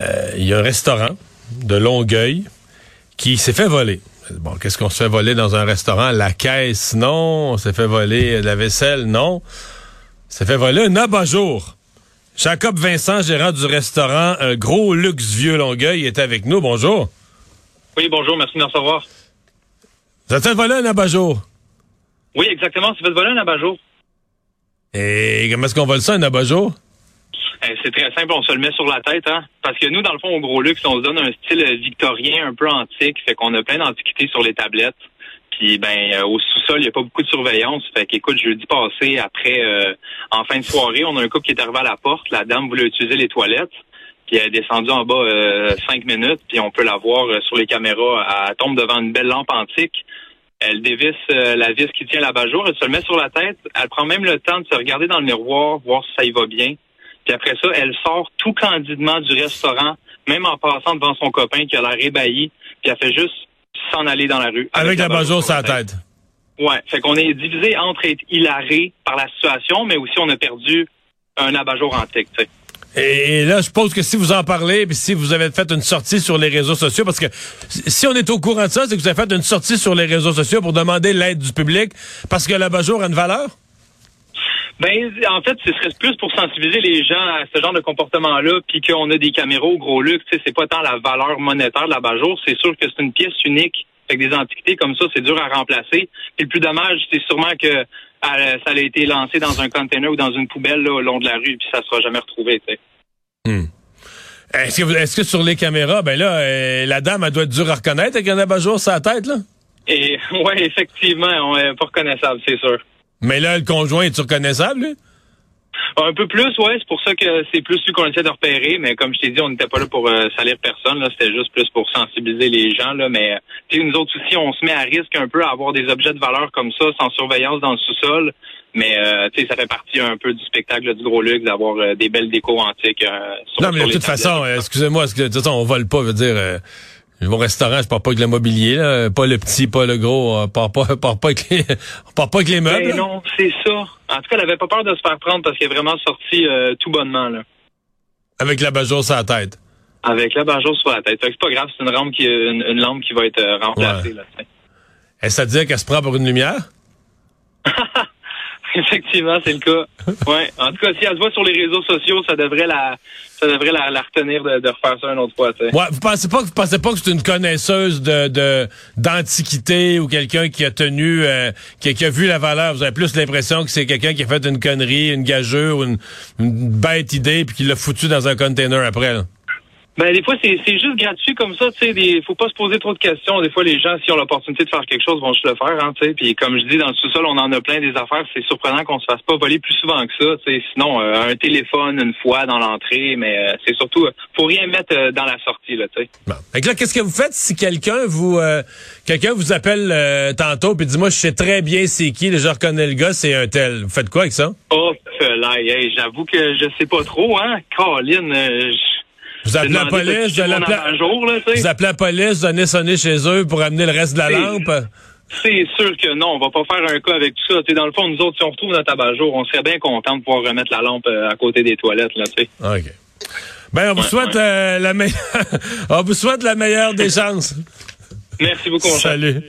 Euh, il y a un restaurant de Longueuil qui s'est fait voler. Bon, qu'est-ce qu'on se fait voler dans un restaurant? La caisse, non. On s'est fait voler la vaisselle, non. s'est fait voler un abat-jour. Jacob Vincent, gérant du restaurant Un Gros Luxe Vieux Longueuil, est avec nous. Bonjour. Oui, bonjour, merci de me recevoir. Vous avez fait voler un abat-jour? Oui, exactement, c'est fait voler un abat-jour. Et comment est-ce qu'on vole ça, un abat-jour? Eh, c'est très simple, on se le met sur la tête, hein. Parce que nous, dans le fond, au gros luxe, on se donne un style victorien un peu antique, fait qu'on a plein d'antiquités sur les tablettes. Puis ben euh, au sous-sol, il n'y a pas beaucoup de surveillance. Fait qu'écoute, jeudi passé, après euh, en fin de soirée, on a un couple qui est arrivé à la porte. La dame voulait utiliser les toilettes. Puis elle est descendue en bas euh, cinq minutes, puis on peut la voir sur les caméras. Elle tombe devant une belle lampe antique. Elle dévisse la vis qui tient la jour elle se le met sur la tête. Elle prend même le temps de se regarder dans le miroir, voir si ça y va bien. Puis après ça, elle sort tout candidement du restaurant, même en passant devant son copain qui a l'air ébahi, puis elle fait juste s'en aller dans la rue. Avec, la bajour sur la tête. Ouais, fait qu'on est divisé entre être hilaré par la situation, mais aussi on a perdu un abat-jour antique, tu sais. Et là, je suppose que si vous en parlez, puis si vous avez fait une sortie sur les réseaux sociaux, parce que si on est au courant de ça, c'est que vous avez fait une sortie sur les réseaux sociaux pour demander l'aide du public, parce que l'abat-jour a une valeur? Ben, en fait, ce serait plus pour sensibiliser les gens à ce genre de comportement-là, puis qu'on a des caméras au gros luxe. C'est pas tant la valeur monétaire de la Bajour, c'est sûr que c'est une pièce unique. Avec des antiquités comme ça, c'est dur à remplacer. Et le plus dommage, c'est sûrement que ça a été lancé dans un container ou dans une poubelle là, au long de la rue, puis ça sera jamais retrouvé. Hmm. Est-ce que, est que, sur les caméras, ben là, euh, la dame, elle doit être dure à reconnaître avec un abat-jour sur la tête, là? Et ouais, effectivement, on est pas reconnaissable, c'est sûr. Mais là, le conjoint est reconnaissable, lui? Un peu plus, ouais. C'est pour ça que c'est plus lui qu'on essaie de repérer. Mais comme je t'ai dit, on n'était pas là pour euh, salir personne. Là, c'était juste plus pour sensibiliser les gens. Là. Mais nous autres aussi, on se met à risque un peu à avoir des objets de valeur comme ça, sans surveillance dans le sous-sol. Mais euh, ça fait partie un peu du spectacle du gros luxe d'avoir euh, des belles décos antiques. Euh, sur, non, mais de toute façon, excusez-moi, façon, on vole pas, veut dire mon restaurant, je parle pas avec le mobilier, là. pas le petit, pas le gros, on part pas, part pas avec les, on part pas avec les meubles. Ben non, c'est ça. En tout cas, elle avait pas peur de se faire prendre parce qu'elle est vraiment sortie euh, tout bonnement là. Avec la bajour sur la tête. Avec la bajour sur la tête. c'est pas grave, c'est une lampe qui, une, lampe qui va être euh, remplacée là. Est-ce à dire qu'elle se prend pour une lumière? Effectivement, c'est le cas. Ouais. En tout cas, si elle se voit sur les réseaux sociaux, ça devrait la, ça devrait la, retenir de, refaire ça une autre fois. Ouais, vous pensez pas, vous pensez pas que c'est une connaisseuse de d'antiquité ou quelqu'un qui a tenu, euh, qui, a vu la valeur? Vous avez plus l'impression que c'est quelqu'un qui a fait une connerie, une gageure ou une, une bête idée puis qui l'a foutu dans un container après. Là? Ben des fois c'est c'est juste gratuit comme ça, tu sais, il faut pas se poser trop de questions. Des fois les gens s'ils ont l'opportunité de faire quelque chose vont juste le faire, hein, tu sais. Puis comme je dis dans le sous-sol, on en a plein des affaires, c'est surprenant qu'on se fasse pas voler plus souvent que ça, tu sais. Sinon euh, un téléphone une fois dans l'entrée, mais euh, c'est surtout euh, faut rien mettre dans la sortie là, tu sais. Bon. Là qu'est-ce que vous faites si quelqu'un vous quelqu'un vous appelle tantôt puis dit moi je sais très bien c'est qui, je reconnais le gars, c'est un tel. Vous faites quoi avec ça? Oh là, j'avoue que je sais pas trop hein. Caroline, vous appelez la police, vous, vous appelez la police, vous allez sonner chez eux pour amener le reste de la lampe? C'est sûr que non, on va pas faire un cas avec tout ça. dans le fond, nous autres, si on retrouve notre abat-jour, on serait bien content de pouvoir remettre la lampe euh, à côté des toilettes. Là, OK. Ben, on vous souhaite euh, la meilleure on vous souhaite la meilleure des chances. Merci beaucoup. Salut.